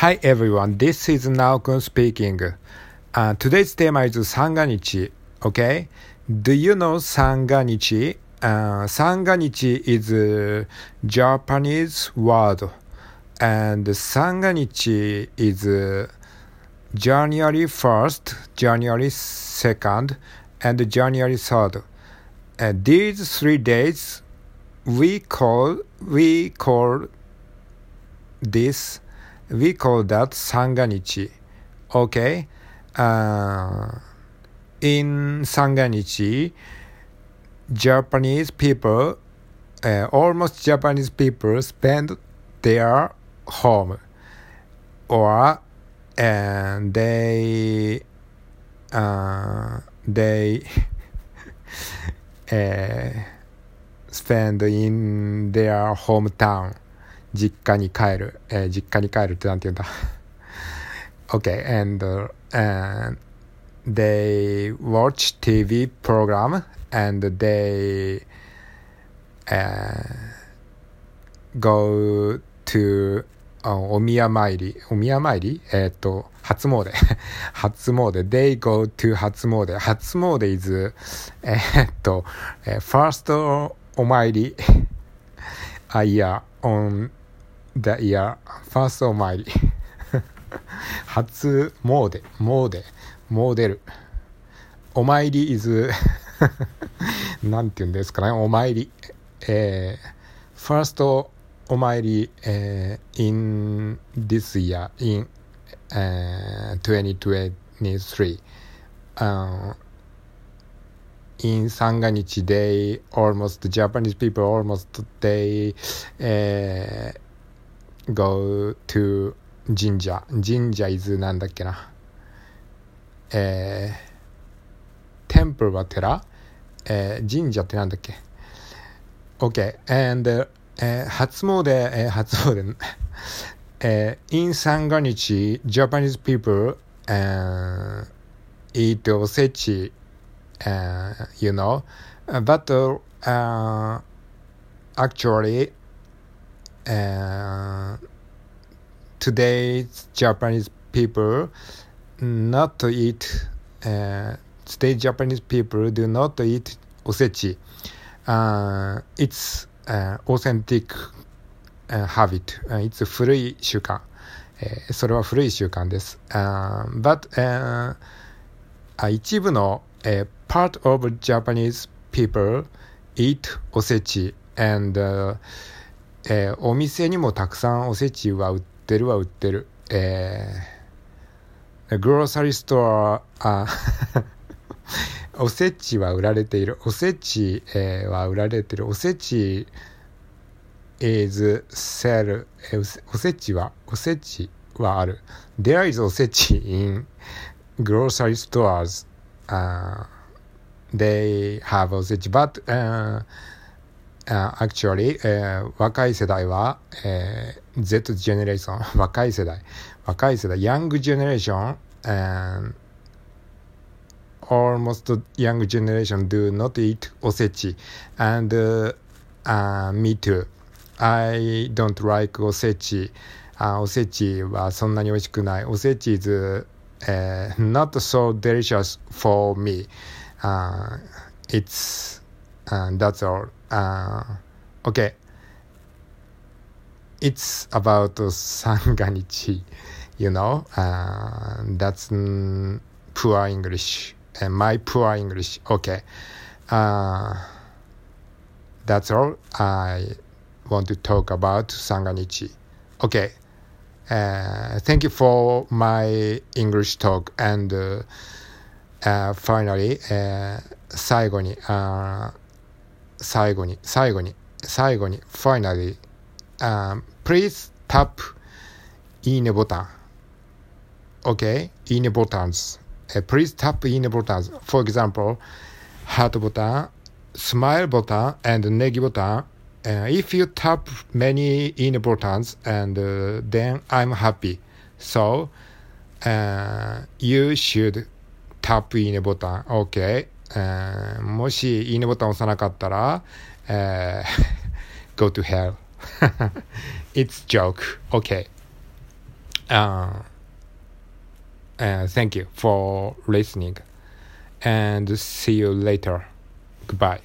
Hi everyone, this is Naokun speaking. Uh, today's theme is Sanganichi. Okay? Do you know Sanganichi? Uh, Sanganichi is a Japanese word, and Sanganichi is uh, January 1st, January 2nd, and January 3rd. Uh, these three days we call we call this we call that Sanganichi. Okay? Uh, in Sanganichi, Japanese people, uh, almost Japanese people spend their home or and they uh, they uh, spend in their hometown 実家に帰る、えー、実家に帰るってなんて言うんだ Okay, and, uh, and they watch TV program and they uh, go to お宮参り、お宮参りえっ、と、初詣。初詣。They go to 初詣。初詣 is えっと、first お参り。あ、いや、on the year first お参り初詣詣モデルお参り is なんて言うんですかねお参りえー、first お参り、えー、in this year in、uh, 2023、uh, in Sanganichi they almost Japanese people almost they、uh, go to 神社神社 is なんだっけなえー、テンプルは寺えー、神社ってなんだっけ ?OK and、えー、初詣、えー、初詣えー、in 三が日 Japanese people、uh, eat おせち、uh, you know but uh, actually uh, today's Japanese people not eat uh, today's Japanese people do not eat osechi. Uh, it's uh, authentic uh, habit. Uh, it's 古い習慣。えー、それは古い習慣です。Uh, but、uh, 一部の、uh, part of Japanese people eat おせち and、uh, えー、お店にもたくさんおせちは売ってるは売ってる。えー、グローサリーストア、あ おせちは売られている。おせち、えー、は売られている。おせち is sell、えー、おせちは、おせちはある。There is おせち in grocery stores.、Uh, they have おせち but、uh, uh, actually、uh, 若い世代は、uh, Z ジェネレーション若い世代若い世代 Young generation and almost young generation do not eat おせち and、uh, uh, me too I don't like おせち、uh, おせちはそんなに美味しくないおせち is、uh, not so delicious for me、uh, it's、uh, that's all uh, okay it's about sanganichi you know uh, that's mm, poor english and my poor english okay uh, that's all i want to talk about sanganichi okay uh, thank you for my english talk and uh, uh, finally uh, 最後に、uh, 最後に、最後に、最後に、finally、um, please tap いいねボタン。OK? いいねボタンズ。Uh, please tap いいねボタンズ。For example, ハートボタン、スマイルボタン、and ネギボタン。Uh, if you tap many いいねボタンズ and、uh, then I'm happy. So, uh, you should tap いいねボタン。OK? えー、もしいいねボタン押さなかったら、えー、go to hell. It's joke. Okay. uh, uh, thank you for listening and see you later. Goodbye.